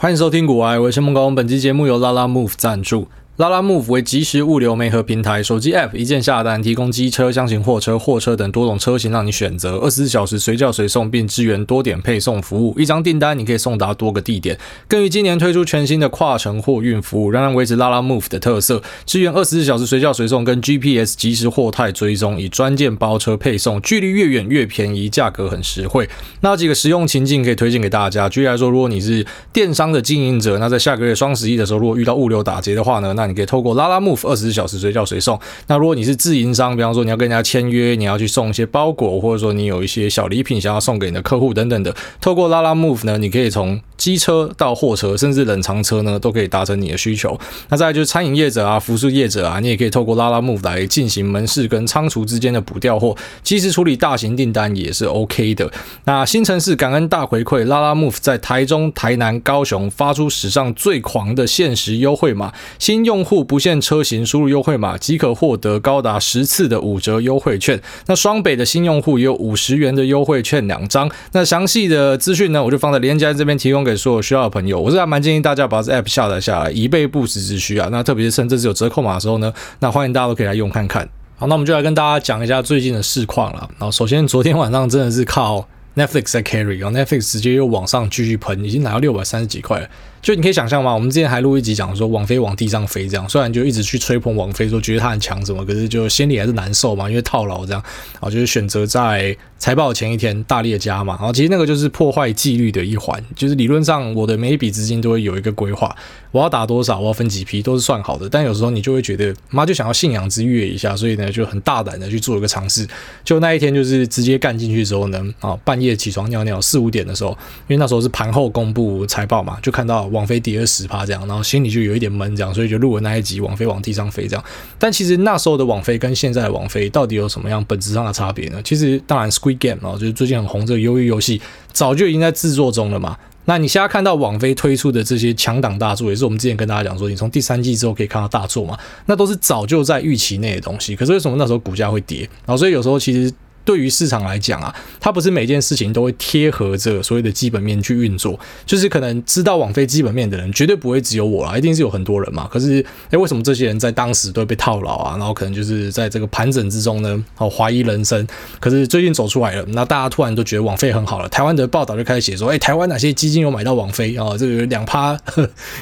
欢迎收听古玩，我是孟工。本期节目由拉拉 move 赞助。拉拉 move 为即时物流媒合平台，手机 App 一键下单，提供机车、箱型货车、货车等多种车型让你选择，二十四小时随叫随送，并支援多点配送服务。一张订单你可以送达多个地点。更于今年推出全新的跨城货运服务，仍然维持拉拉 move 的特色，支援二十四小时随叫随送跟 GPS 即时货态追踪，以专件包车配送，距离越远越便宜，价格很实惠。那几个实用情境可以推荐给大家。举例来说，如果你是电商的经营者，那在下个月双十一的时候，如果遇到物流打劫的话呢，那你可以透过拉拉 move 二十四小时随叫随送。那如果你是自营商，比方说你要跟人家签约，你要去送一些包裹，或者说你有一些小礼品想要送给你的客户等等的，透过拉拉 move 呢，你可以从机车到货车，甚至冷藏车呢，都可以达成你的需求。那再来就是餐饮业者啊、服饰业者啊，你也可以透过拉拉 move 来进行门市跟仓储之间的补调货，及时处理大型订单也是 OK 的。那新城市感恩大回馈拉拉 move 在台中、台南、高雄发出史上最狂的限时优惠码，新用用户不限车型，输入优惠码即可获得高达十次的五折优惠券。那双北的新用户也有五十元的优惠券两张。那详细的资讯呢，我就放在链接这边提供给所有需要的朋友。我是还蛮建议大家把这 app 下载下来，以备不时之需啊。那特别是趁这次有折扣码的时候呢，那欢迎大家都可以来用看看。好，那我们就来跟大家讲一下最近的市况了。然后首先昨天晚上真的是靠 Netflix 在 carry，然后 Netflix 直接又往上继续喷，已经来到六百三十几块了。就你可以想象吗？我们之前还录一集讲说网飞往地上飞这样，虽然就一直去吹捧网飞，说觉得她很强什么，可是就心里还是难受嘛，因为套牢这样，啊，就是选择在财报前一天大力加嘛，然后其实那个就是破坏纪律的一环，就是理论上我的每一笔资金都会有一个规划，我要打多少，我要分几批都是算好的，但有时候你就会觉得妈就想要信仰之跃一下，所以呢就很大胆的去做一个尝试，就那一天就是直接干进去之后呢，啊半夜起床尿尿四五点的时候，因为那时候是盘后公布财报嘛，就看到。网飞跌了十趴这样，然后心里就有一点闷这样，所以就录了那一集网飞往地上飞这样。但其实那时候的网飞跟现在的网飞到底有什么样本质上的差别呢？其实当然，Squid Game 啊，就是最近很红这个鱿鱼游戏，早就已经在制作中了嘛。那你现在看到网飞推出的这些强档大作，也是我们之前跟大家讲说，你从第三季之后可以看到大作嘛，那都是早就在预期内的东西。可是为什么那时候股价会跌？然后所以有时候其实。对于市场来讲啊，它不是每件事情都会贴合着所谓的基本面去运作，就是可能知道网飞基本面的人绝对不会只有我啦，一定是有很多人嘛。可是，诶，为什么这些人在当时都会被套牢啊？然后可能就是在这个盘整之中呢，哦，怀疑人生。可是最近走出来了，那大家突然都觉得网飞很好了。台湾的报道就开始写说，诶，台湾哪些基金有买到网飞啊？这个有两趴，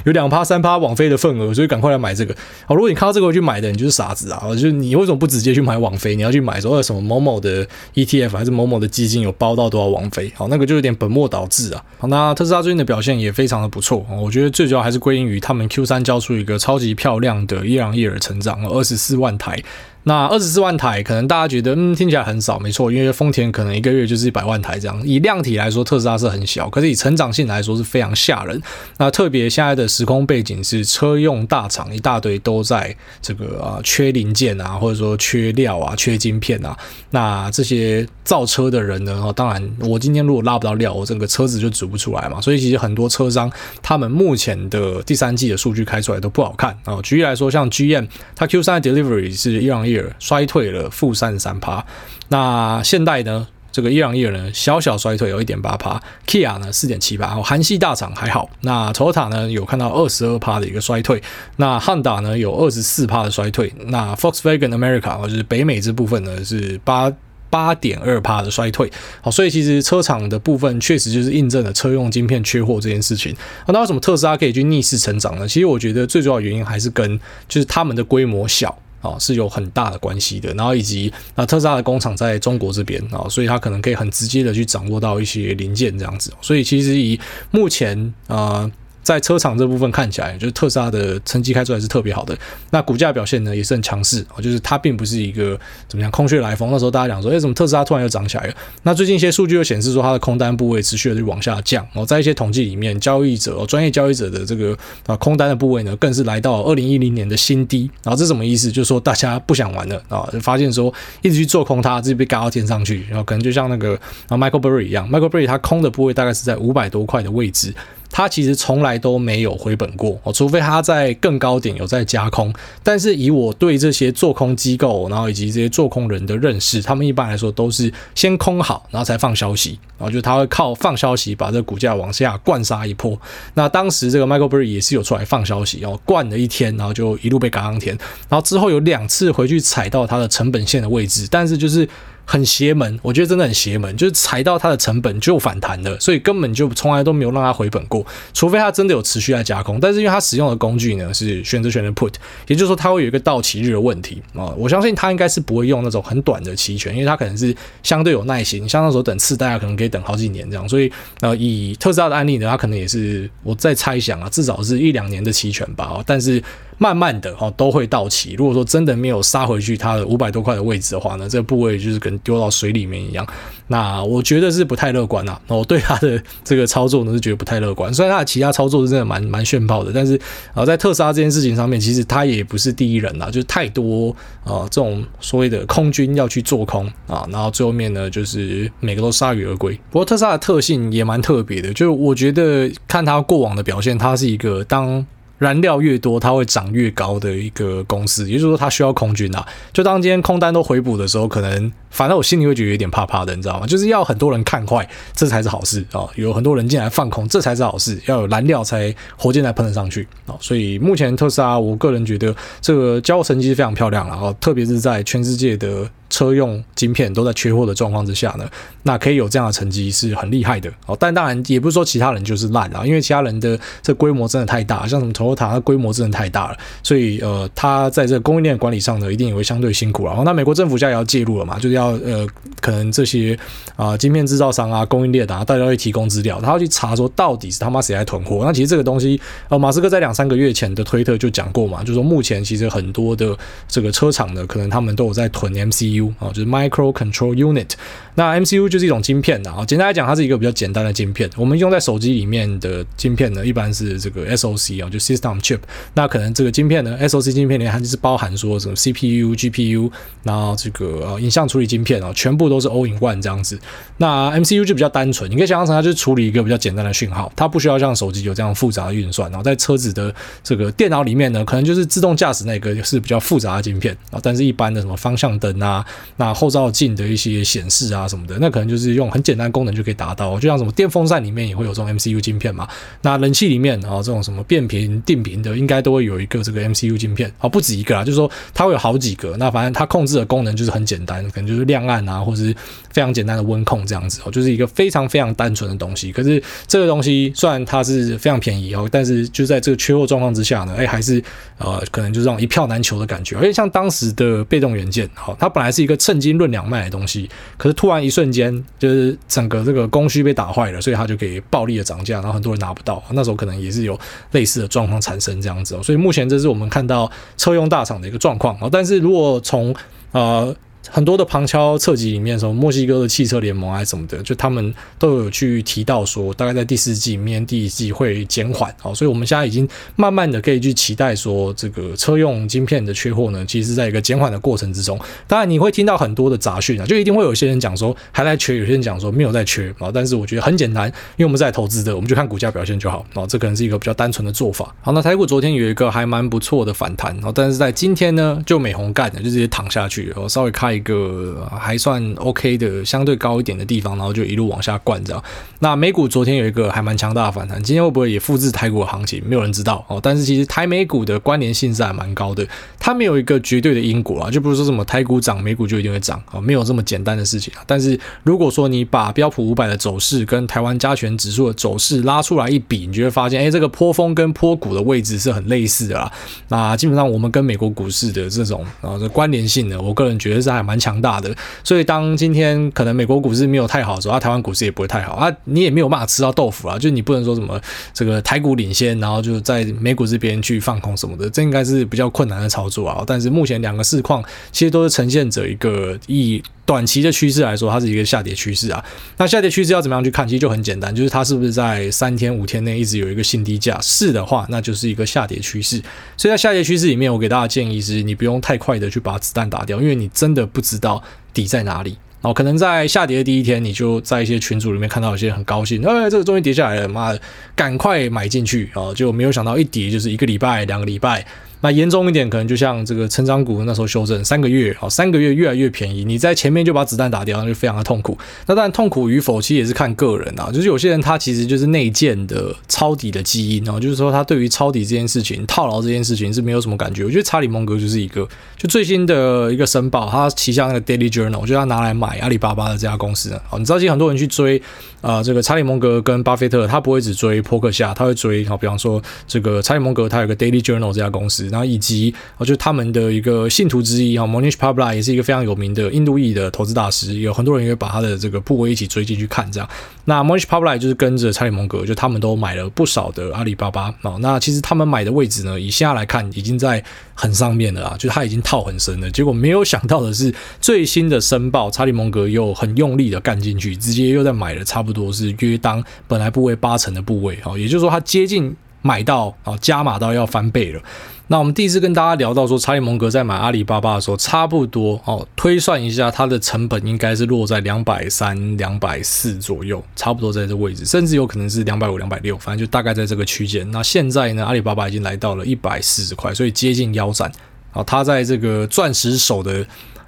有两趴三趴网飞的份额，所以赶快来买这个。哦，如果你看到这个去买的，你就是傻子啊！就是你为什么不直接去买网飞？你要去买说什么某某的。ETF 还是某某的基金有包到多少王菲？好，那个就有点本末倒置啊。好，那特斯拉最近的表现也非常的不错，我觉得最主要还是归因于他们 Q 三交出一个超级漂亮的伊朗叶尔成长了，二十四万台。那二十四万台，可能大家觉得嗯听起来很少，没错，因为丰田可能一个月就是一百万台这样。以量体来说，特斯拉是很小，可是以成长性来说是非常吓人。那特别现在的时空背景是车用大厂一大堆都在这个啊缺零件啊，或者说缺料啊、缺晶片啊。那这些造车的人呢，当然我今天如果拉不到料，我整个车子就组不出来嘛。所以其实很多车商他们目前的第三季的数据开出来都不好看啊。举例来说，像 GM，它 Q 三的 delivery 是一样一。衰退了，负三十三趴。那现代呢？这个 year on year 呢，小小衰退有一点八趴。Kia 呢，四点七趴。韩系大厂还好。那 Toyota 呢，有看到二十二趴的一个衰退。那汉达呢，有二十四趴的衰退。那 Volkswagen America 就是北美这部分呢，是八八点二趴的衰退。好，所以其实车厂的部分确实就是印证了车用晶片缺货这件事情。那为什么特斯拉可以去逆势成长呢？其实我觉得最主要原因还是跟就是他们的规模小。啊，是有很大的关系的，然后以及那，特斯拉的工厂在中国这边啊，所以它可能可以很直接的去掌握到一些零件这样子，所以其实以目前啊。在车厂这部分看起来，就是特斯拉的成绩开出来是特别好的。那股价表现呢也是很强势啊，就是它并不是一个怎么样空穴来风。那时候大家讲说，哎，怎么特斯拉突然又涨起来了？那最近一些数据又显示说，它的空单部位持续的就往下降。哦，在一些统计里面，交易者哦，专业交易者的这个啊空单的部位呢，更是来到二零一零年的新低。然后这什么意思？就是说大家不想玩了啊，就发现说一直去做空它，自己被嘎到天上去。然后可能就像那个啊 Michael Burry 一样，Michael Burry 他空的部位大概是在五百多块的位置。它其实从来都没有回本过哦，除非它在更高点有在加空。但是以我对这些做空机构，然后以及这些做空人的认识，他们一般来说都是先空好，然后才放消息，然后就他会靠放消息把这个股价往下灌杀一波。那当时这个 Michael Burry 也是有出来放消息，哦，灌了一天，然后就一路被赶上天，然后之后有两次回去踩到它的成本线的位置，但是就是。很邪门，我觉得真的很邪门，就是踩到它的成本就反弹了，所以根本就从来都没有让它回本过，除非它真的有持续在加空。但是因为它使用的工具呢是选择权的 put，也就是说它会有一个到期日的问题啊，我相信它应该是不会用那种很短的期权，因为它可能是相对有耐心，像那时候等次贷啊可能可以等好几年这样，所以呃以特斯拉的案例呢，它可能也是我在猜想啊，至少是一两年的期权吧，但是。慢慢的哈都会到期。如果说真的没有杀回去它的五百多块的位置的话呢，这个部位就是跟丢到水里面一样。那我觉得是不太乐观呐。我对它的这个操作呢是觉得不太乐观。虽然它的其他操作是真的蛮蛮炫炮的，但是啊在特斯拉这件事情上面，其实它也不是第一人啦。就是太多啊这种所谓的空军要去做空啊，然后最后面呢就是每个都铩羽而归。不过特斯拉的特性也蛮特别的，就我觉得看它过往的表现，它是一个当。燃料越多，它会涨越高的一个公司，也就是说，它需要空军啊。就当今天空单都回补的时候，可能反正我心里会觉得有点怕怕的，你知道吗？就是要很多人看坏，这才是好事啊！有很多人进来放空，这才是好事。要有燃料才火箭才喷得上去啊！所以目前特斯拉，我个人觉得这个交成绩是非常漂亮啊，特别是在全世界的。车用晶片都在缺货的状况之下呢，那可以有这样的成绩是很厉害的哦。但当然也不是说其他人就是烂啊，因为其他人的这规模真的太大，像什么 Toyota，它规模真的太大了，所以呃，它在这供应链管理上呢，一定也会相对辛苦了。然后那美国政府现在也要介入了嘛，就是要呃，可能这些啊、呃、晶片制造商啊、供应链啊，大家会提供资料，他要去查说到底是他妈谁在囤货。那其实这个东西，呃，马斯克在两三个月前的推特就讲过嘛，就说目前其实很多的这个车厂呢，可能他们都有在囤 MCU。啊，就是 Micro Control Unit，那 MCU 就是一种晶片的啊。简单来讲，它是一个比较简单的晶片。我们用在手机里面的晶片呢，一般是这个 SOC 啊，就 System Chip。那可能这个晶片呢，SOC 晶片里它就是包含说什么 CPU、GPU，然后这个呃影像处理晶片啊，全部都是 All in One 这样子。那 MCU 就比较单纯，你可以想象成它就是处理一个比较简单的讯号，它不需要像手机有这样复杂的运算。然后在车子的这个电脑里面呢，可能就是自动驾驶那个是比较复杂的晶片啊，但是一般的什么方向灯啊。那后照镜的一些显示啊什么的，那可能就是用很简单功能就可以达到。就像什么电风扇里面也会有这种 MCU 晶片嘛，那冷气里面啊这种什么变频、定频的，应该都会有一个这个 MCU 晶片啊，不止一个啊，就是说它会有好几个。那反正它控制的功能就是很简单，可能就是亮暗啊，或者是非常简单的温控这样子哦，就是一个非常非常单纯的东西。可是这个东西虽然它是非常便宜哦，但是就在这个缺货状况之下呢，哎，还是呃可能就是这种一票难求的感觉。而且像当时的被动元件，好，它本来是一个趁斤。论两卖的东西，可是突然一瞬间，就是整个这个供需被打坏了，所以它就可以暴力的涨价，然后很多人拿不到。那时候可能也是有类似的状况产生这样子，所以目前这是我们看到车用大厂的一个状况啊。但是如果从呃。很多的旁敲侧击里面，什么墨西哥的汽车联盟啊什么的，就他们都有去提到说，大概在第四季里面，第一季会减缓。好，所以我们现在已经慢慢的可以去期待说，这个车用晶片的缺货呢，其实在一个减缓的过程之中。当然，你会听到很多的杂讯啊，就一定会有些人讲说还在缺，有些人讲说没有在缺啊。但是我觉得很简单，因为我们在投资的，我们就看股价表现就好啊。这可能是一个比较单纯的做法。好，那台股昨天有一个还蛮不错的反弹啊，但是在今天呢，就美红干的，就直接躺下去，我稍微开一个。还算 OK 的，相对高一点的地方，然后就一路往下灌，这样。那美股昨天有一个还蛮强大的反弹，今天会不会也复制台股的行情？没有人知道哦。但是其实台美股的关联性是还蛮高的，它没有一个绝对的因果啊，就不是说什么台股涨，美股就一定会涨啊，没有这么简单的事情啊。但是如果说你把标普五百的走势跟台湾加权指数的走势拉出来一比，你就会发现，哎，这个坡峰跟坡谷的位置是很类似的啦。那基本上我们跟美国股市的这种啊这关联性呢，我个人觉得是还蛮强大的。所以，当今天可能美国股市没有太好的时候，啊，台湾股市也不会太好啊，你也没有办法吃到豆腐啊，就你不能说什么这个台股领先，然后就在美股这边去放空什么的，这应该是比较困难的操作啊。但是目前两个市况其实都是呈现着一个以短期的趋势来说，它是一个下跌趋势啊。那下跌趋势要怎么样去看？其实就很简单，就是它是不是在三天五天内一直有一个新低价？是的话，那就是一个下跌趋势。所以在下跌趋势里面，我给大家建议是，你不用太快的去把子弹打掉，因为你真的不知道。底在哪里哦，可能在下跌的第一天，你就在一些群组里面看到有些人很高兴，哎，这个终于跌下来了，妈的，赶快买进去啊！就没有想到一跌就是一个礼拜、两个礼拜。那严重一点，可能就像这个成长股那时候修正三个月，好，三个月越来越便宜，你在前面就把子弹打掉，那就非常的痛苦。那当然痛苦与否，其实也是看个人啊。就是有些人他其实就是内建的抄底的基因哦，就是说他对于抄底这件事情、套牢这件事情是没有什么感觉。我觉得查理蒙格就是一个，就最新的一个申报，他旗下那个 Daily Journal，我觉得他拿来买阿里巴巴的这家公司。好，你知道，其实很多人去追啊、这个查理蒙格跟巴菲特，他不会只追波克夏，他会追好，比方说这个查理蒙格，他有个 Daily Journal 这家公司，然后以及。哦，就他们的一个信徒之一哈，Monish Pabla 也是一个非常有名的印度裔的投资大师，有很多人也会把他的这个部位一起追进去看这样。那 Monish Pabla 就是跟着查理蒙格，就他们都买了不少的阿里巴巴哦。那其实他们买的位置呢，以现在来看，已经在很上面了啊，就是他已经套很深了。结果没有想到的是，最新的申报，查理蒙格又很用力的干进去，直接又在买了差不多是约当本来部位八成的部位哦，也就是说它接近买到啊，加码到要翻倍了。那我们第一次跟大家聊到说，查理蒙格在买阿里巴巴的时候，差不多哦，推算一下，它的成本应该是落在两百三、两百四左右，差不多在这位置，甚至有可能是两百五、两百六，反正就大概在这个区间。那现在呢，阿里巴巴已经来到了一百四十块，所以接近腰斩。啊，它在这个钻石手的。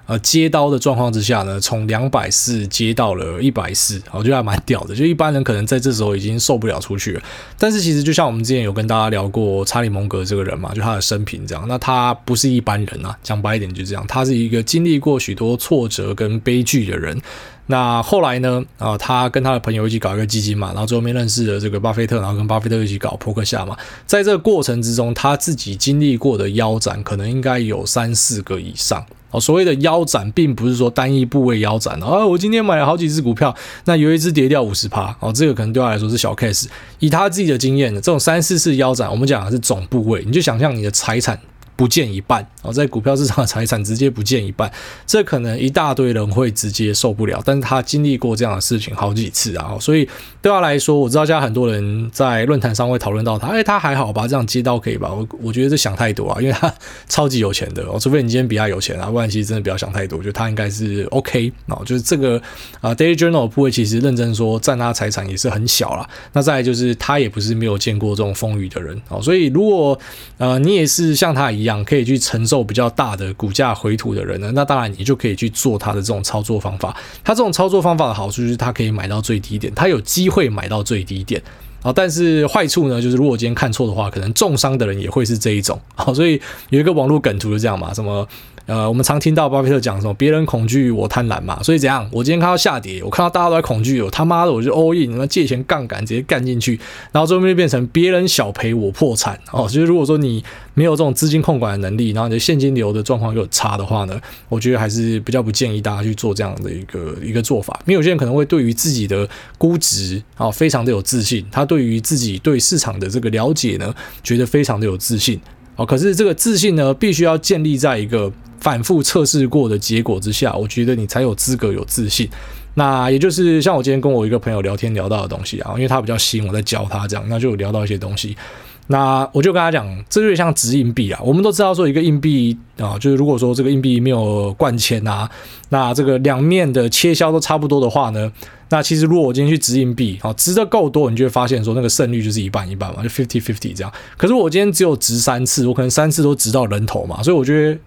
呃，接刀的状况之下呢，从两百四接到了一百四，我觉得还蛮屌的。就一般人可能在这时候已经受不了出去了。但是其实就像我们之前有跟大家聊过查理蒙格这个人嘛，就他的生平这样。那他不是一般人啊，讲白一点就这样，他是一个经历过许多挫折跟悲剧的人。那后来呢，啊，他跟他的朋友一起搞一个基金嘛，然后最后面认识了这个巴菲特，然后跟巴菲特一起搞扑克夏嘛。在这个过程之中，他自己经历过的腰斩可能应该有三四个以上。哦，所谓的腰斩，并不是说单一部位腰斩啊。我今天买了好几只股票，那有一只跌掉五十趴，哦，这个可能对他来说是小 case。以他自己的经验呢，这种三四次腰斩，我们讲的是总部位，你就想象你的财产。不见一半哦，在股票市场的财产直接不见一半，这可能一大堆人会直接受不了。但是他经历过这样的事情好几次啊，所以对他来说，我知道现在很多人在论坛上会讨论到他，哎，他还好吧？这样接刀可以吧？我我觉得这想太多啊，因为他 超级有钱的哦，除非你今天比他有钱啊，不然其实真的不要想太多，我觉得他应该是 OK 哦，就是这个啊，Daily Journal 部位其实认真说占他财产也是很小啦。那再就是他也不是没有见过这种风雨的人哦，所以如果呃你也是像他一样。样可以去承受比较大的股价回吐的人呢，那当然你就可以去做他的这种操作方法。他这种操作方法的好处就是他可以买到最低点，他有机会买到最低点啊。但是坏处呢，就是如果今天看错的话，可能重伤的人也会是这一种。好，所以有一个网络梗图就这样嘛，什么？呃，我们常听到巴菲特讲什么“别人恐惧，我贪婪”嘛，所以怎样？我今天看到下跌，我看到大家都在恐惧，我他妈的我就 all in，那借钱杠杆直接干进去，然后最后面就变成别人小赔我破产哦。其实如果说你没有这种资金控管的能力，然后你的现金流的状况又差的话呢，我觉得还是比较不建议大家去做这样的一个一个做法。因为有些人可能会对于自己的估值啊非常的有自信，他对于自己对市场的这个了解呢，觉得非常的有自信哦。可是这个自信呢，必须要建立在一个。反复测试过的结果之下，我觉得你才有资格有自信。那也就是像我今天跟我一个朋友聊天聊到的东西啊，因为他比较新，我在教他这样，那就聊到一些东西。那我就跟他讲，这就像掷硬币啊。我们都知道说一个硬币啊，就是如果说这个硬币没有贯铅啊，那这个两面的切削都差不多的话呢，那其实如果我今天去掷硬币啊，掷的够多，你就会发现说那个胜率就是一半一半嘛，就 fifty fifty 这样。可是我今天只有掷三次，我可能三次都掷到人头嘛，所以我觉得。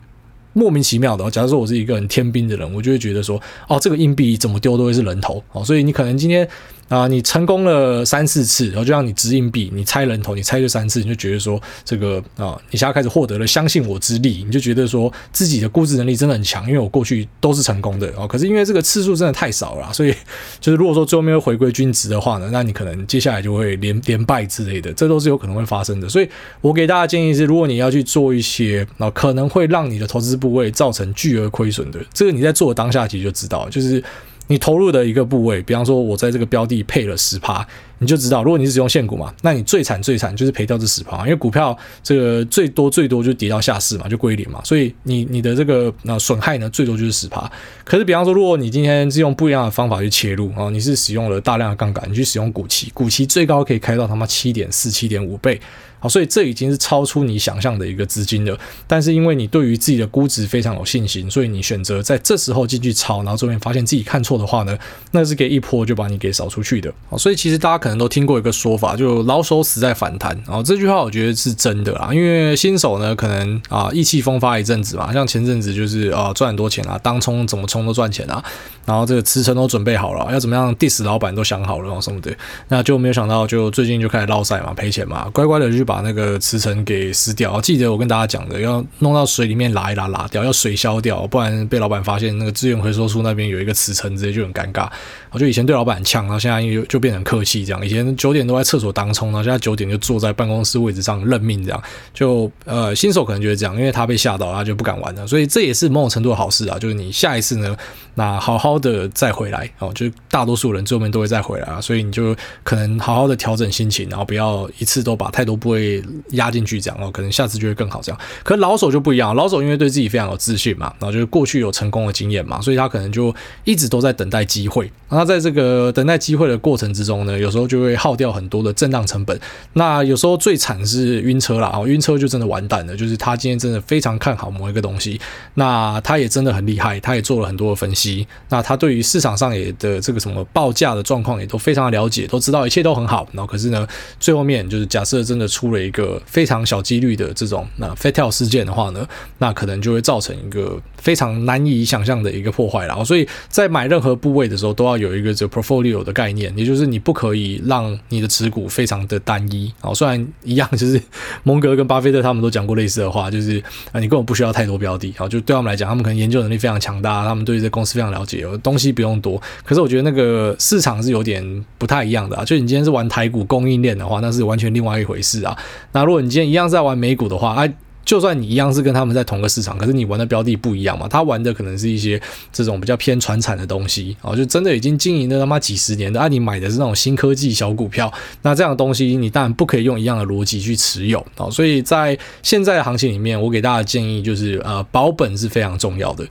莫名其妙的，假如说我是一个很天兵的人，我就会觉得说，哦，这个硬币怎么丢都会是人头，哦，所以你可能今天。啊，你成功了三四次，然后就让你掷硬币，你猜人头，你猜就三次，你就觉得说这个啊，你现在开始获得了相信我之力，你就觉得说自己的估值能力真的很强，因为我过去都是成功的哦。可是因为这个次数真的太少了，所以就是如果说最后面会回归均值的话呢，那你可能接下来就会连连败之类的，这都是有可能会发生的。所以我给大家建议是，如果你要去做一些啊，可能会让你的投资部位造成巨额亏损的，这个你在做当下其实就知道，就是。你投入的一个部位，比方说，我在这个标的配了十趴，你就知道，如果你是使用现股嘛，那你最惨最惨就是赔掉这十趴，因为股票这个最多最多就跌到下市嘛，就归零嘛，所以你你的这个那损害呢，最多就是十趴。可是比方说，如果你今天是用不一样的方法去切入啊，你是使用了大量的杠杆，你去使用股期，股期最高可以开到他妈七点四、七点五倍。好，所以这已经是超出你想象的一个资金了。但是因为你对于自己的估值非常有信心，所以你选择在这时候进去抄，然后这边发现自己看错的话呢，那是给一波就把你给扫出去的。好，所以其实大家可能都听过一个说法，就老手死在反弹。然后这句话我觉得是真的啦，因为新手呢可能啊意气风发一阵子嘛，像前阵子就是啊赚很多钱啊，当冲怎么冲都赚钱啊，然后这个辞呈都准备好了，要怎么样 diss 老板都想好了什么的，那就没有想到就最近就开始落赛嘛，赔钱嘛，乖乖的就把把那个磁尘给撕掉。记得我跟大家讲的，要弄到水里面拉一拉，拉掉，要水消掉，不然被老板发现那个资源回收处那边有一个磁尘，直接就很尴尬。我就以前对老板呛，然后现在又就变成客气这样。以前九点都在厕所当冲，然后现在九点就坐在办公室位置上认命这样。就呃新手可能觉得这样，因为他被吓到，他就不敢玩了。所以这也是某种程度的好事啊，就是你下一次呢，那好好的再回来哦，就大多数人最后面都会再回来啊，所以你就可能好好的调整心情，然后不要一次都把太多部位被压进去这样哦，可能下次就会更好这样。可老手就不一样，老手因为对自己非常有自信嘛，然后就是过去有成功的经验嘛，所以他可能就一直都在等待机会。那在这个等待机会的过程之中呢，有时候就会耗掉很多的震荡成本。那有时候最惨是晕车啦，哦，晕车就真的完蛋了。就是他今天真的非常看好某一个东西，那他也真的很厉害，他也做了很多的分析。那他对于市场上也的这个什么报价的状况也都非常的了解，都知道一切都很好。然后可是呢，最后面就是假设真的出了一个非常小几率的这种那 fat a l 事件的话呢，那可能就会造成一个非常难以想象的一个破坏了。所以在买任何部位的时候，都要有一个这 portfolio 的概念，也就是你不可以让你的持股非常的单一。啊，虽然一样，就是蒙格跟巴菲特他们都讲过类似的话，就是啊，你根本不需要太多标的。好，就对他们来讲，他们可能研究能力非常强大，他们对这公司非常了解，东西不用多。可是我觉得那个市场是有点不太一样的啊。就你今天是玩台股供应链的话，那是完全另外一回事啊。那如果你今天一样在玩美股的话，哎。就算你一样是跟他们在同个市场，可是你玩的标的不一样嘛？他玩的可能是一些这种比较偏传产的东西啊，就真的已经经营了他妈几十年的啊，你买的是那种新科技小股票，那这样的东西你当然不可以用一样的逻辑去持有啊。所以在现在的行情里面，我给大家建议就是，呃，保本是非常重要的，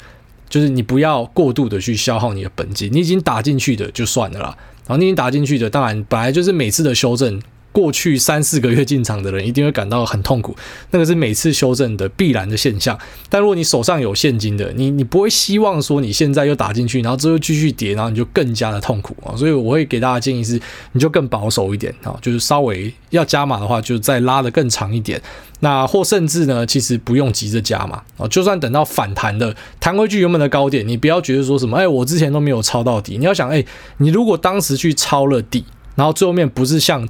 就是你不要过度的去消耗你的本金，你已经打进去的就算了啦，然后你已经打进去的，当然本来就是每次的修正。过去三四个月进场的人一定会感到很痛苦，那个是每次修正的必然的现象。但如果你手上有现金的，你你不会希望说你现在又打进去，然后之后继续跌，然后你就更加的痛苦啊。所以我会给大家建议是，你就更保守一点啊，就是稍微要加码的话，就再拉得更长一点。那或甚至呢，其实不用急着加码啊，就算等到反弹的弹回去原本的高点，你不要觉得说什么，哎，我之前都没有抄到底。你要想，哎，你如果当时去抄了底，然后最后面不是像。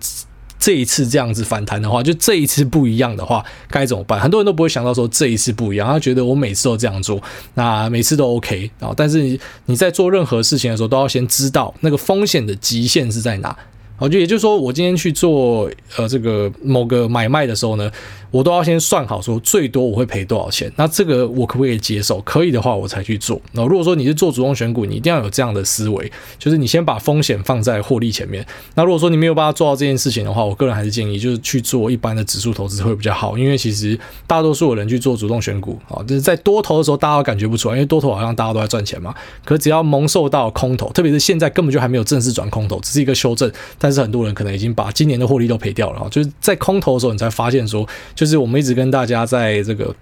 这一次这样子反弹的话，就这一次不一样的话，该怎么办？很多人都不会想到说这一次不一样，他觉得我每次都这样做，那每次都 OK 啊。但是你你在做任何事情的时候，都要先知道那个风险的极限是在哪。好，就也就是说，我今天去做呃这个某个买卖的时候呢，我都要先算好说最多我会赔多少钱。那这个我可不可以接受？可以的话，我才去做。那如果说你是做主动选股，你一定要有这样的思维，就是你先把风险放在获利前面。那如果说你没有办法做到这件事情的话，我个人还是建议就是去做一般的指数投资会比较好。因为其实大多数的人去做主动选股啊，就是在多头的时候大家都感觉不出来，因为多头好像大家都在赚钱嘛。可只要蒙受到空头，特别是现在根本就还没有正式转空头，只是一个修正，但但是很多人可能已经把今年的获利都赔掉了，就是在空头的时候，你才发现说，就是我们一直跟大家在这个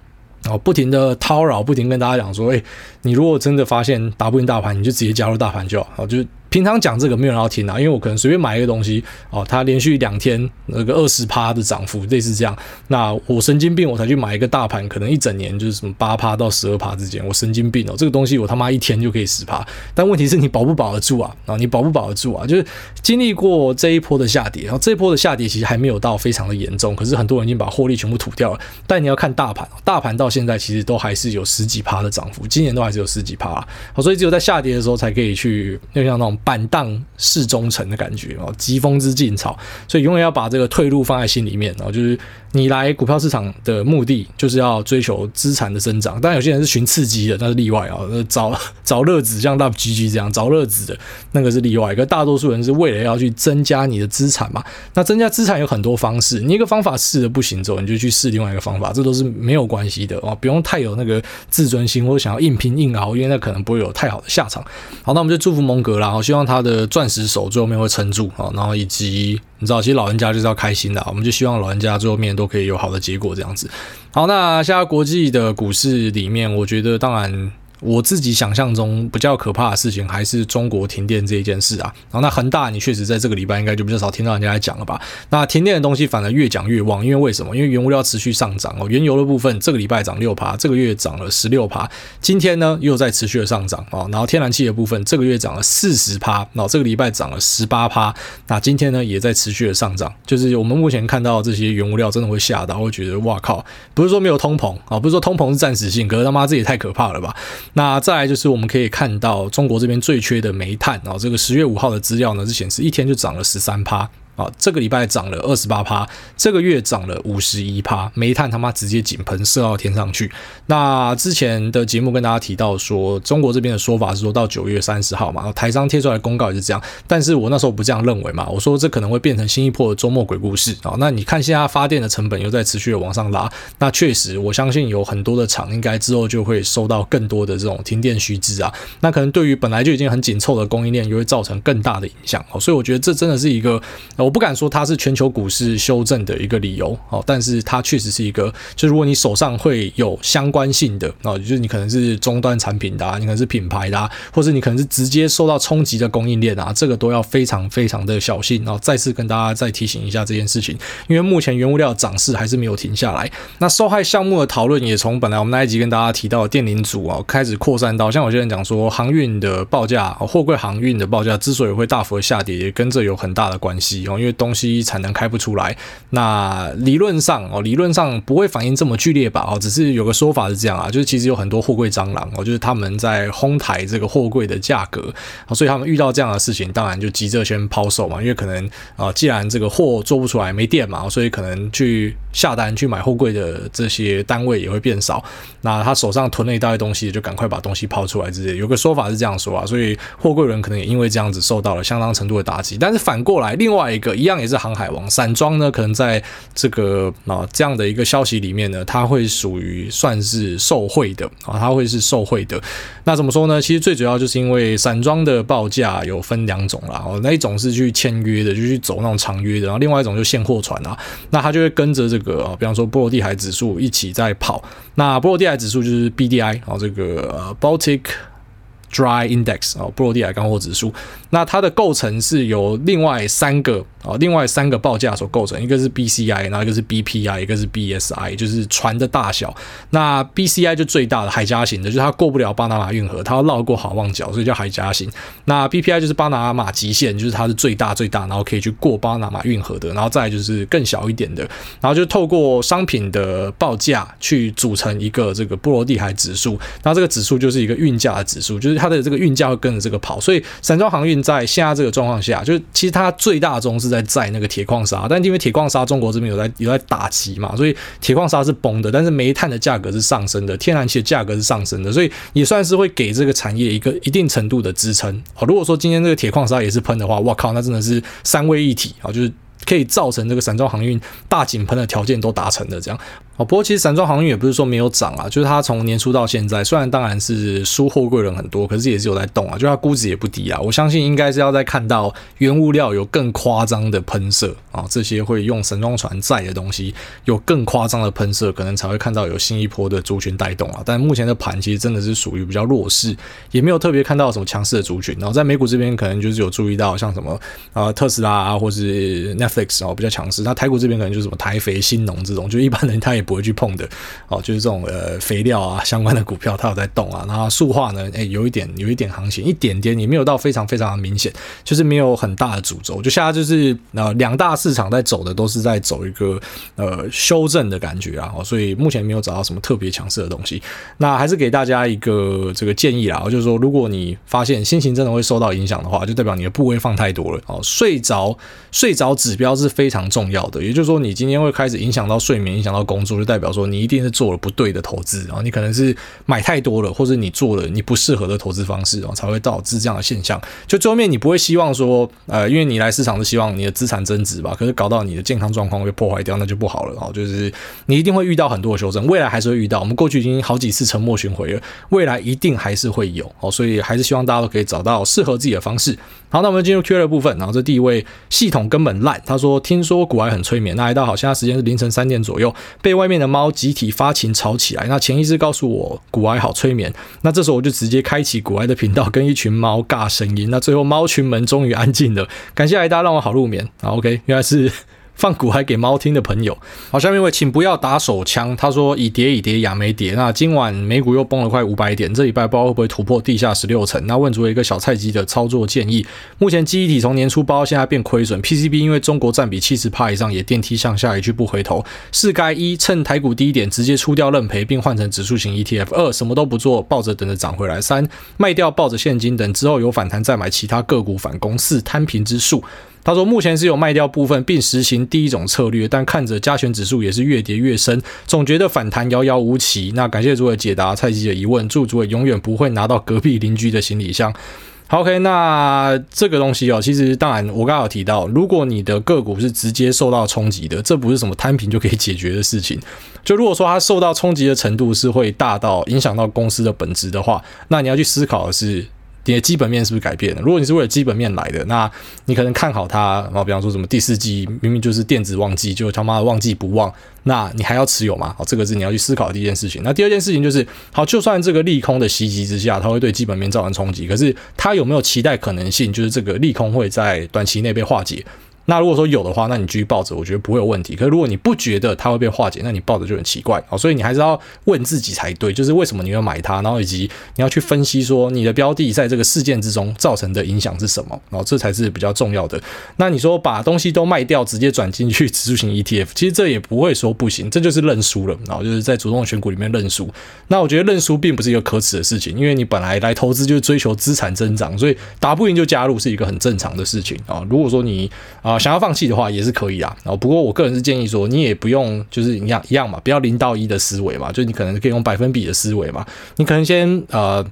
哦不停的叨扰，不停跟大家讲说，诶，你如果真的发现打不赢大盘，你就直接加入大盘就好，就。平常讲这个没有人要听啊，因为我可能随便买一个东西哦，它连续两天那个二十趴的涨幅，类似这样。那我神经病，我才去买一个大盘，可能一整年就是什么八趴到十二趴之间，我神经病哦，这个东西我他妈一天就可以十趴。但问题是你保不保得住啊？啊，你保不保得住啊？就是经历过这一波的下跌，然后这一波的下跌其实还没有到非常的严重，可是很多人已经把获利全部吐掉了。但你要看大盘，大盘到现在其实都还是有十几趴的涨幅，今年都还是有十几趴。好，所以只有在下跌的时候才可以去，就像那种。板荡是忠诚的感觉哦，疾风知劲草，所以永远要把这个退路放在心里面，然后就是你来股票市场的目的就是要追求资产的增长，当然有些人是寻刺激的，那是例外啊，找找乐子，像 LoveGG 这样找乐子的那个是例外，可大多数人是为了要去增加你的资产嘛。那增加资产有很多方式，你一个方法试了不行之后，你就去试另外一个方法，这都是没有关系的哦，不用太有那个自尊心或者想要硬拼硬熬，因为那可能不会有太好的下场。好，那我们就祝福蒙格啦，我希望他的钻石手最后面会撑住啊，然后以及你知道，其实老人家就是要开心的，我们就希望老人家最后面都可以有好的结果这样子。好，那现在国际的股市里面，我觉得当然。我自己想象中比较可怕的事情还是中国停电这一件事啊。然后那恒大，你确实在这个礼拜应该就比较少听到人家来讲了吧？那停电的东西反而越讲越旺，因为为什么？因为原物料持续上涨哦。原油的部分这个礼拜涨六趴，这个月涨了十六趴。今天呢又在持续的上涨哦。然后天然气的部分这个月涨了四十趴，然后这个礼拜涨了十八趴。那今天呢也在持续的上涨。就是我们目前看到这些原物料真的会吓到，会觉得哇靠！不是说没有通膨啊，不是说通膨是暂时性，可是他妈这也太可怕了吧？那再来就是我们可以看到中国这边最缺的煤炭啊，这个十月五号的资料呢是显示一天就涨了十三趴。啊，这个礼拜涨了二十八趴，这个月涨了五十一趴，煤炭他妈直接井喷射到天上去。那之前的节目跟大家提到说，中国这边的说法是说到九月三十号嘛，台商贴出来的公告也是这样，但是我那时候不这样认为嘛，我说这可能会变成新一波的周末鬼故事啊。那你看现在发电的成本又在持续的往上拉，那确实我相信有很多的厂应该之后就会收到更多的这种停电须知啊，那可能对于本来就已经很紧凑的供应链，又会造成更大的影响哦。所以我觉得这真的是一个。我不敢说它是全球股市修正的一个理由，哦，但是它确实是一个，就如果你手上会有相关性的，哦，就是你可能是终端产品的啊，你可能是品牌的啊，或者你可能是直接受到冲击的供应链啊，这个都要非常非常的小心。然后再次跟大家再提醒一下这件事情，因为目前原物料涨势还是没有停下来。那受害项目的讨论也从本来我们那一集跟大家提到的电零组啊，开始扩散到像有些人讲说航运的报价，货柜航运的报价之所以会大幅的下跌，也跟这有很大的关系哦，因为东西产能开不出来，那理论上哦，理论上不会反应这么剧烈吧？哦，只是有个说法是这样啊，就是其实有很多货柜蟑螂哦，就是他们在哄抬这个货柜的价格，所以他们遇到这样的事情，当然就急着先抛售嘛，因为可能啊，既然这个货做不出来，没电嘛，所以可能去下单去买货柜的这些单位也会变少。那他手上囤了一大堆东西，就赶快把东西抛出来之类。有个说法是这样说啊，所以货柜人可能也因为这样子受到了相当程度的打击。但是反过来，另外一个一样也是航海王散装呢，可能在这个啊这样的一个消息里面呢，它会属于算是受惠的啊，它会是受惠的。那怎么说呢？其实最主要就是因为散装的报价有分两种啦，哦，那一种是去签约的，就去走那种长约的，然后另外一种就现货船啊，那它就会跟着这个啊，比方说波罗的海指数一起在跑。那波罗的海指数就是 BDI 啊，这个 Baltic Dry Index 啊，波罗的海干货指数。那它的构成是由另外三个啊，另外三个报价所构成，一个是 BCI，然后一个是 BPI，一个是 BSI，就是船的大小。那 BCI 就最大的海岬型的，就是它过不了巴拿马运河，它要绕过好望角，所以叫海岬型。那 BPI 就是巴拿马极限，就是它是最大最大，然后可以去过巴拿马运河的。然后再就是更小一点的，然后就透过商品的报价去组成一个这个波罗的海指数。那这个指数就是一个运价的指数，就是它的这个运价会跟着这个跑。所以散装航运。在现在这个状况下，就是其实它最大宗是在载那个铁矿砂，但因为铁矿砂中国这边有在有在打击嘛，所以铁矿砂是崩的，但是煤炭的价格是上升的，天然气的价格是上升的，所以也算是会给这个产业一个一定程度的支撑。好，如果说今天这个铁矿砂也是喷的话，哇靠，那真的是三位一体啊，就是可以造成这个散装航运大井喷的条件都达成的这样。哦，不过其实散装航运也不是说没有涨啊，就是它从年初到现在，虽然当然是输货柜人很多，可是也是有在动啊，就它估值也不低啊。我相信应该是要再看到原物料有更夸张的喷射啊，这些会用散装船载的东西有更夸张的喷射，可能才会看到有新一波的族群带动啊。但目前的盘其实真的是属于比较弱势，也没有特别看到什么强势的族群。然后在美股这边可能就是有注意到像什么啊特斯拉啊，或是 Netflix 啊比较强势。那台股这边可能就是什么台肥、新农这种，就一般人他也。不会去碰的哦，就是这种呃肥料啊相关的股票，它有在动啊。然后塑化呢，哎，有一点有一点行情，一点点也没有到非常非常的明显，就是没有很大的主轴。就现在就是呃两大市场在走的都是在走一个呃修正的感觉啊，所以目前没有找到什么特别强势的东西。那还是给大家一个这个建议啦，就是说如果你发现心情真的会受到影响的话，就代表你的部位放太多了哦。睡着睡着指标是非常重要的，也就是说你今天会开始影响到睡眠，影响到工作，就代表说你一定是做了不对的投资啊，你可能是买太多了，或者你做了你不适合的投资方式啊，才会导致这样的现象。就最后面你不会希望说，呃，因为你来市场是希望你的资产增值吧，可是搞到你的健康状况被破坏掉，那就不好了哦。就是你一定会遇到很多的修正，未来还是会遇到。我们过去已经好几次沉默巡回了，未来一定还是会有哦，所以还是希望大家都可以找到适合自己的方式。好，那我们进入 Q&A 的部分。然后这第一位系统根本烂，他说听说股癌很催眠，那来到好，现在时间是凌晨三点左右，被外面的猫集体发情吵起来。那潜意识告诉我股癌好催眠，那这时候我就直接开启股癌的频道，跟一群猫尬声音。那最后猫群们终于安静了，感谢爱大让我好入眠。啊，OK，原来是。放股还给猫听的朋友，好，下面一位，请不要打手枪。他说以跌以跌，亚没跌。那今晚美股又崩了快五百点，这礼拜不知道会不会突破地下十六层。那问出了一个小菜鸡的操作建议。目前记忆体从年初包现在变亏损，PCB 因为中国占比七十趴以上也电梯向下，一去不回头。是该一趁台股低点直接出掉认赔，并换成指数型 ETF。二什么都不做，抱着等着涨回来。三卖掉抱着现金等之后有反弹再买其他个股反攻。四摊平之术。他说：“目前是有卖掉部分，并实行第一种策略，但看着加权指数也是越跌越深，总觉得反弹遥遥无期。”那感谢主委解答蔡记的疑问，祝主委永远不会拿到隔壁邻居的行李箱。，OK，那这个东西哦，其实当然我刚刚有提到，如果你的个股是直接受到冲击的，这不是什么摊平就可以解决的事情。就如果说它受到冲击的程度是会大到影响到公司的本质的话，那你要去思考的是。你的基本面是不是改变了？如果你是为了基本面来的，那你可能看好它，然后比方说什么第四季明明就是电子旺季，就他妈的旺季不旺，那你还要持有吗？好，这个是你要去思考的第一件事情。那第二件事情就是，好，就算这个利空的袭击之下，它会对基本面造成冲击，可是它有没有期待可能性，就是这个利空会在短期内被化解？那如果说有的话，那你继续抱着，我觉得不会有问题。可是如果你不觉得它会被化解，那你抱着就很奇怪啊。所以你还是要问自己才对，就是为什么你要买它，然后以及你要去分析说你的标的在这个事件之中造成的影响是什么，然后这才是比较重要的。那你说把东西都卖掉，直接转进去 指数型 ETF，其实这也不会说不行，这就是认输了，然后就是在主动选股里面认输。那我觉得认输并不是一个可耻的事情，因为你本来来投资就是追求资产增长，所以打不赢就加入是一个很正常的事情啊。如果说你啊。想要放弃的话也是可以啊，然后不过我个人是建议说，你也不用就是一样一样嘛，不要零到一的思维嘛，就你可能可以用百分比的思维嘛，你可能先呃。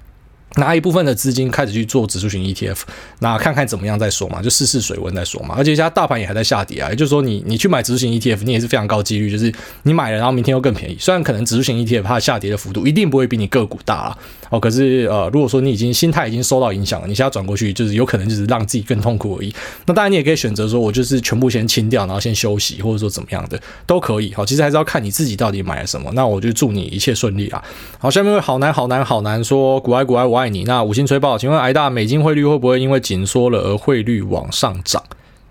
拿一部分的资金开始去做指数型 ETF，那看看怎么样再说嘛，就试试水温再说嘛。而且现在大盘也还在下跌啊，也就是说你你去买指数型 ETF，你也是非常高几率，就是你买了然后明天又更便宜。虽然可能指数型 ETF 它下跌的幅度一定不会比你个股大啊，哦，可是呃，如果说你已经心态已经受到影响了，你现在转过去就是有可能就是让自己更痛苦而已。那当然你也可以选择说我就是全部先清掉，然后先休息，或者说怎么样的都可以。好，其实还是要看你自己到底买了什么。那我就祝你一切顺利啊。好，下面好难好难好难说，古爱古爱我爱你。那五星吹爆，请问癌大美金汇率会不会因为紧缩了而汇率往上涨？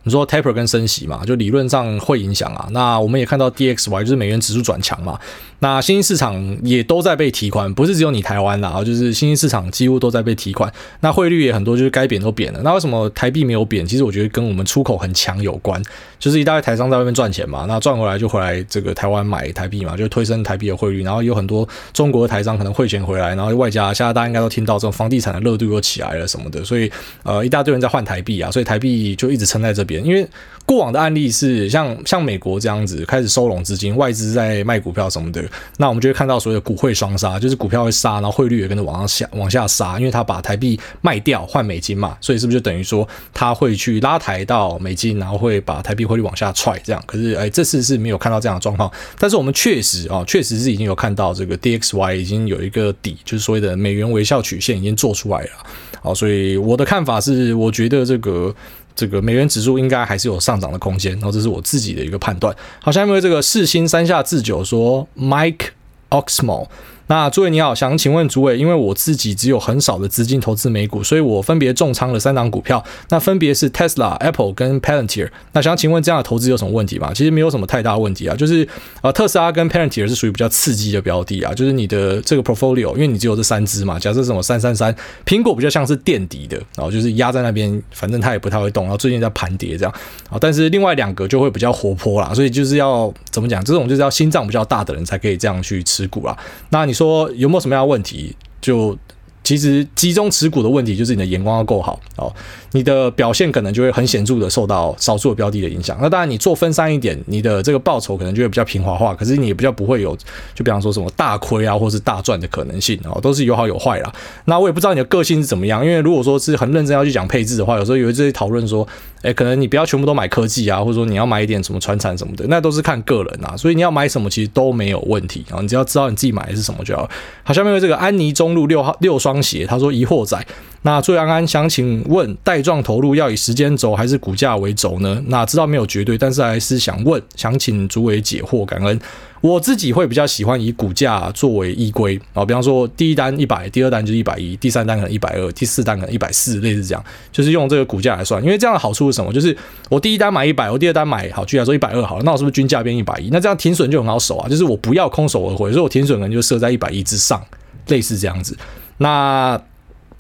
你说 taper 跟升息嘛，就理论上会影响啊。那我们也看到 DXY 就是美元指数转强嘛。那新兴市场也都在被提款，不是只有你台湾啦，就是新兴市场几乎都在被提款。那汇率也很多，就是该贬都贬了。那为什么台币没有贬？其实我觉得跟我们出口很强有关，就是一大堆台商在外面赚钱嘛，那赚回来就回来这个台湾买台币嘛，就推升台币的汇率。然后有很多中国的台商可能汇钱回来，然后外加现在大家应该都听到这种房地产的热度又起来了什么的，所以呃一大堆人在换台币啊，所以台币就一直撑在这边，因为。过往的案例是像像美国这样子开始收拢资金，外资在卖股票什么的，那我们就会看到所谓的股汇双杀，就是股票会杀，然后汇率也跟着往上下往下杀，因为他把台币卖掉换美金嘛，所以是不是就等于说他会去拉抬到美金，然后会把台币汇率往下踹这样？可是哎，这次是没有看到这样的状况，但是我们确实啊，确实是已经有看到这个 DXY 已经有一个底，就是所谓的美元微笑曲线已经做出来了。好，所以我的看法是，我觉得这个。这个美元指数应该还是有上涨的空间，然后这是我自己的一个判断。好，下面这个世新三下智久说，Mike Oxmo，那诸位你好，想请问诸位，因为我自己只有很少的资金投资美股，所以我分别重仓了三档股票，那分别是 Tesla、Apple 跟 Palantir。那想请问这样的投资有什么问题吗？其实没有什么太大问题啊，就是呃特斯拉跟 Palantir 是属于比较刺激的标的啊，就是你的这个 portfolio，因为你只有这三只嘛，假设什么三三三，苹果比较像是垫底的，然后就是压在那边，反正它也不太会动，然后最近在盘跌这样啊，但是另外两个就会比较活泼啦，所以就是要怎么讲，这种就是要心脏比较大的人才可以这样去持股啦。那你说有没有什么样的问题？就其实集中持股的问题就是你的眼光要够好哦，你的表现可能就会很显著的受到少数的标的的影响。那当然你做分散一点，你的这个报酬可能就会比较平滑化，可是你也比较不会有，就比方说什么大亏啊，或是大赚的可能性哦，都是有好有坏啦。那我也不知道你的个性是怎么样，因为如果说是很认真要去讲配置的话，有时候有一些讨论说，诶，可能你不要全部都买科技啊，或者说你要买一点什么传产什么的，那都是看个人啊。所以你要买什么其实都没有问题啊，你只要知道你自己买的是什么就好。好，下面有这个安妮中路六号六双鞋，他说疑惑。仔，那最安安想请问，带状投入要以时间轴还是股价为轴呢？那知道没有绝对，但是还是想问，想请诸位解惑，感恩。我自己会比较喜欢以股价作为依归啊，比方说第一单一百，第二单就是一百一，第三单可能一百二，第四单可能一百四，类似这样，就是用这个股价来算。因为这样的好处是什么？就是我第一单买一百，我第二单买好，举例来说一百二好了，那我是不是均价变一百一？那这样停损就很好守啊，就是我不要空手而回，所以我停损可能就设在一百一之上，类似这样子。那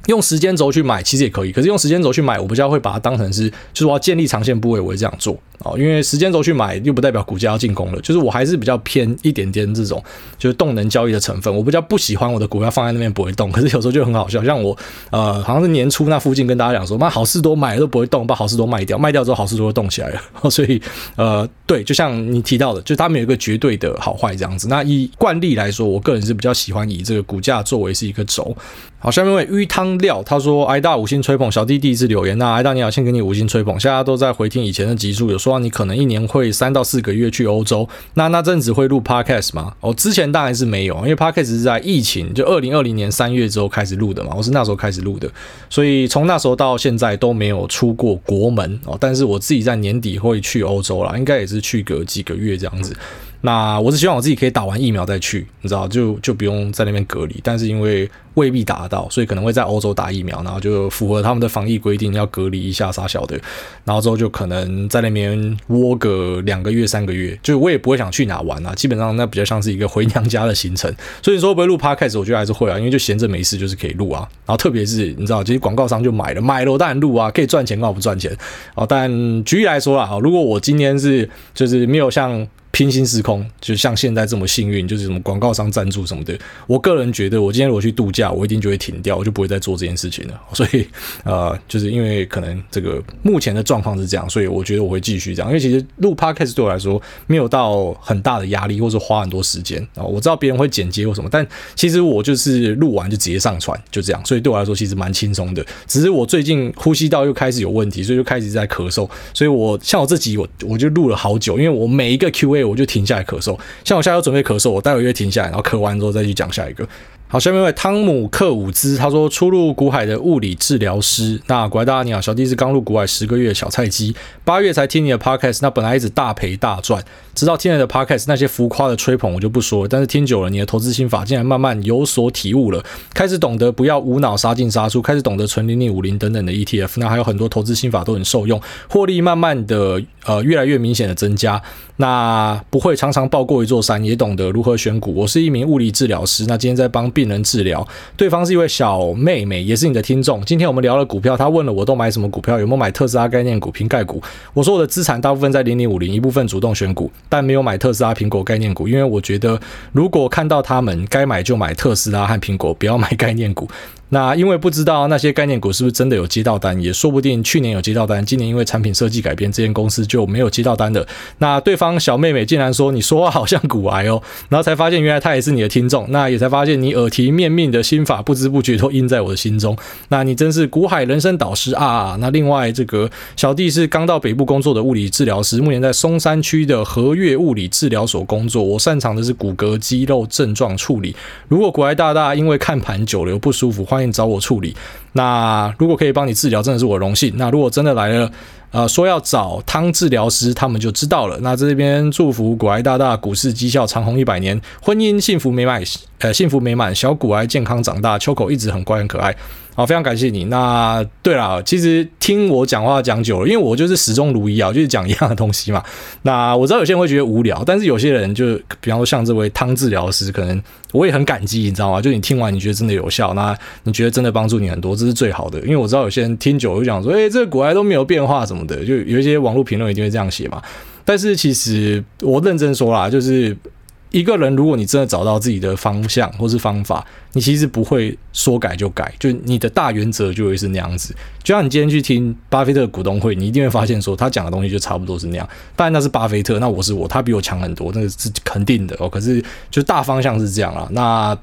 用时间轴去买其实也可以，可是用时间轴去买，我比较会把它当成是，就是我要建立长线部位，我会这样做哦。因为时间轴去买又不代表股价要进攻了，就是我还是比较偏一点点这种就是动能交易的成分。我比较不喜欢我的股票放在那边不会动，可是有时候就很好笑，像我呃好像是年初那附近跟大家讲说，妈好事多买都不会动，把好事多卖掉，卖掉之后好事多会动起来了。所以呃对，就像你提到的，就他们有一个绝对的好坏这样子。那以惯例来说，我个人是比较喜欢以这个股价作为是一个轴。好，下面一位鱼汤料他说。挨大五星吹捧，小弟第一次留言。那挨大你好，先给你五星吹捧。现在都在回听以前的集数，有说你可能一年会三到四个月去欧洲。那那阵子会录 podcast 吗？哦，之前当然是没有，因为 podcast 是在疫情就二零二零年三月之后开始录的嘛，我是那时候开始录的，所以从那时候到现在都没有出过国门哦。但是我自己在年底会去欧洲啦，应该也是去个几个月这样子。那我是希望我自己可以打完疫苗再去，你知道，就就不用在那边隔离。但是因为未必打得到，所以可能会在欧洲打疫苗，然后就符合他们的防疫规定，要隔离一下啥小的。然后之后就可能在那边窝个两个月、三个月，就我也不会想去哪玩啊。基本上那比较像是一个回娘家的行程。所以说会不会录 Podcast，我觉得还是会啊，因为就闲着没事就是可以录啊。然后特别是你知道，其实广告商就买了，买了当然录啊，可以赚钱，干嘛不赚钱？哦，但举例来说啦，如果我今天是就是没有像。平行时空，就像现在这么幸运，就是什么广告商赞助什么的。我个人觉得，我今天如果去度假，我一定就会停掉，我就不会再做这件事情了。所以，呃，就是因为可能这个目前的状况是这样，所以我觉得我会继续这样。因为其实录 Podcast 对我来说没有到很大的压力，或者花很多时间啊。我知道别人会剪接或什么，但其实我就是录完就直接上传，就这样。所以对我来说其实蛮轻松的。只是我最近呼吸道又开始有问题，所以就开始在咳嗽。所以我像我这集我我就录了好久，因为我每一个 QA。我就停下来咳嗽，像我现在要准备咳嗽，我待会就会停下来，然后咳完之后再去讲下一个。好，下面一位汤姆克伍兹，他说初入股海的物理治疗师。那各位大家你好，小弟是刚入股海十个月的小菜鸡，八月才听你的 podcast，那本来一直大赔大赚，直到听你的 podcast，那些浮夸的吹捧我就不说。了，但是听久了，你的投资心法竟然慢慢有所体悟了，开始懂得不要无脑杀进杀出，开始懂得存零零五零等等的 ETF，那还有很多投资心法都很受用，获利慢慢的呃越来越明显的增加，那不会常常抱过一座山，也懂得如何选股。我是一名物理治疗师，那今天在帮病。人治疗，对方是一位小妹妹，也是你的听众。今天我们聊了股票，她问了我都买什么股票，有没有买特斯拉概念股、苹概股。我说我的资产大部分在零零五零，一部分主动选股，但没有买特斯拉、苹果概念股，因为我觉得如果看到他们该买就买特斯拉和苹果，不要买概念股。那因为不知道那些概念股是不是真的有接到单，也说不定去年有接到单，今年因为产品设计改变，这间公司就没有接到单的。那对方小妹妹竟然说，你说话好像骨癌哦，然后才发现原来她也是你的听众，那也才发现你耳提面命的心法不知不觉都印在我的心中。那你真是股海人生导师啊！那另外这个小弟是刚到北部工作的物理治疗师，目前在松山区的和悦物理治疗所工作，我擅长的是骨骼肌肉症状处理。如果骨癌大大因为看盘久留不舒服，欢迎找我处理。那如果可以帮你治疗，真的是我荣幸。那如果真的来了，呃，说要找汤治疗师，他们就知道了。那这边祝福股癌大大股市绩效长虹一百年，婚姻幸福美满，呃，幸福美满，小骨癌健康长大，秋口一直很乖很可爱。好，非常感谢你。那对了，其实听我讲话讲久了，因为我就是始终如一啊，就是讲一样的东西嘛。那我知道有些人会觉得无聊，但是有些人就，比方说像这位汤治疗师，可能我也很感激，你知道吗？就你听完你觉得真的有效，那你觉得真的帮助你很多，这是最好的。因为我知道有些人听久了就讲说，诶、这个股癌都没有变化什么的，就有一些网络评论一定会这样写嘛。但是其实我认真说啦，就是。一个人，如果你真的找到自己的方向或是方法，你其实不会说改就改，就你的大原则就会是那样子。就像你今天去听巴菲特的股东会，你一定会发现说他讲的东西就差不多是那样。当然那是巴菲特，那我是我，他比我强很多，那是肯定的哦。可是就大方向是这样啊，那。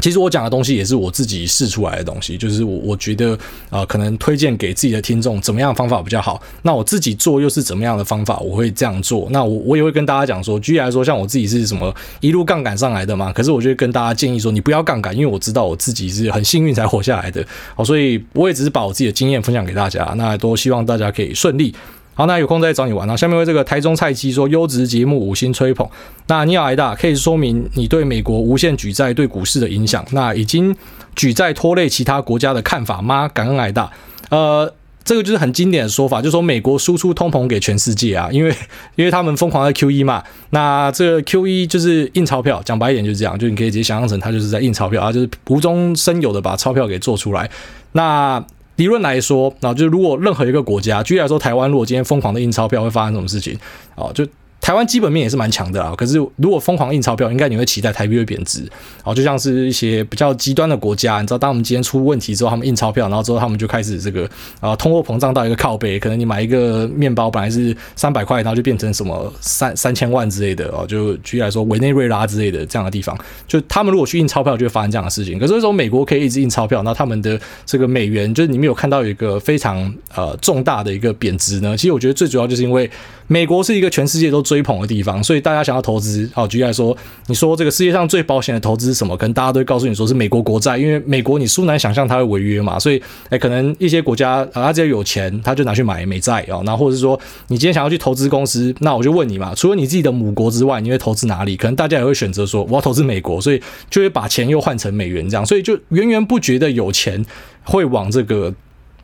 其实我讲的东西也是我自己试出来的东西，就是我我觉得啊、可能推荐给自己的听众怎么样方法比较好。那我自己做又是怎么样的方法，我会这样做。那我我也会跟大家讲说，举例来说，像我自己是什么一路杠杆上来的嘛，可是我就会跟大家建议说，你不要杠杆，因为我知道我自己是很幸运才活下来的。好，所以我也只是把我自己的经验分享给大家，那都希望大家可以顺利。好，那有空再找你玩啊。下面为这个台中菜鸡说优质节目五星吹捧。那你好，癌大，可以说明你对美国无限举债对股市的影响？那已经举债拖累其他国家的看法吗？感恩癌大。呃，这个就是很经典的说法，就是说美国输出通膨给全世界啊，因为因为他们疯狂的 QE 嘛。那这个 QE 就是印钞票，讲白一点就是这样，就你可以直接想象成它就是在印钞票啊，就是无中生有的把钞票给做出来。那理论来说，那就是如果任何一个国家，举例来说，台湾如果今天疯狂的印钞票，会发生什么事情？啊，就。台湾基本面也是蛮强的啊，可是如果疯狂印钞票，应该你会期待台币会贬值。哦，就像是一些比较极端的国家，你知道，当我们今天出问题之后，他们印钞票，然后之后他们就开始这个啊，通货膨胀到一个靠背，可能你买一个面包本来是三百块，然后就变成什么三三千万之类的哦，就举例来说委内瑞拉之类的这样的地方，就他们如果去印钞票，就会发生这样的事情。可是为什么美国可以一直印钞票，那他们的这个美元，就是你没有看到有一个非常呃重大的一个贬值呢？其实我觉得最主要就是因为美国是一个全世界都追追捧的地方，所以。大家想要投资，好，举例来说，你说这个世界上最保险的投资是什么？可能大家都会告诉你说是美国国债，因为美国你殊难想象它会违约嘛。所以，哎，可能一些国家啊，他只要有钱，他就拿去买美债哦。然后或者是说，你今天想要去投资公司，那我就问你嘛，除了你自己的母国之外，你会投资哪里？可能大家也会选择说，我要投资美国，所以就会把钱又换成美元这样，所以就源源不绝的有钱会往这个。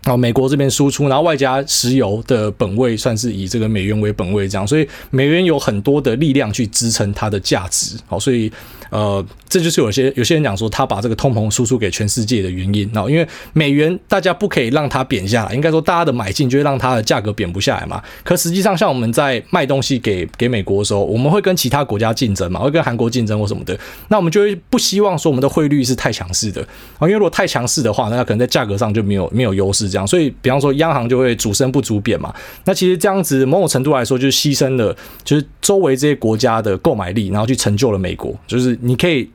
哦，美国这边输出，然后外加石油的本位算是以这个美元为本位，这样，所以美元有很多的力量去支撑它的价值。好，所以呃，这就是有些有些人讲说，他把这个通膨输出给全世界的原因。然后，因为美元大家不可以让它贬下来，应该说大家的买进就会让它的价格贬不下来嘛。可实际上，像我们在卖东西给给美国的时候，我们会跟其他国家竞争嘛，会跟韩国竞争或什么的，那我们就会不希望说我们的汇率是太强势的啊，因为如果太强势的话，那可能在价格上就没有没有优势。这样，所以比方说央行就会主升不主贬嘛。那其实这样子某种程度来说，就是牺牲了就是周围这些国家的购买力，然后去成就了美国。就是你可以。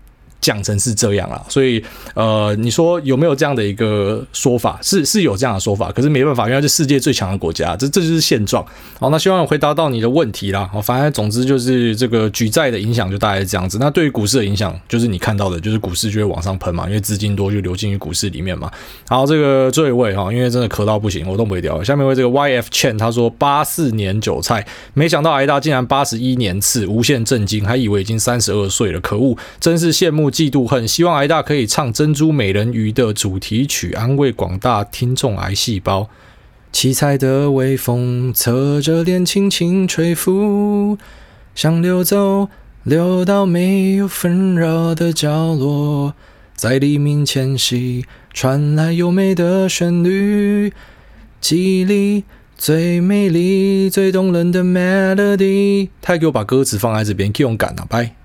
讲成是这样啊，所以呃，你说有没有这样的一个说法？是是有这样的说法，可是没办法，因为是世界最强的国家，这这就是现状。好，那希望回答到你的问题啦。好，反正总之就是这个举债的影响就大概是这样子。那对于股市的影响，就是你看到的，就是股市就会往上喷嘛，因为资金多就流进于股市里面嘛。好，这个最后一位哈，因为真的咳到不行，我都不会掉。下面为这个 YF Chen 他说八四年韭菜，没想到挨大竟然八十一年次，无限震惊，还以为已经三十二岁了，可恶，真是羡慕。嫉妒恨，希望癌大可以唱《珍珠美人鱼》的主题曲，安慰广大听众癌细胞。七彩的微风侧着脸轻轻吹拂，想溜走，溜到没有纷扰的角落，在黎明前夕传来优美的旋律，记忆里最美丽、最动人的 melody。他还给我把歌词放在这边，给我感了，拜。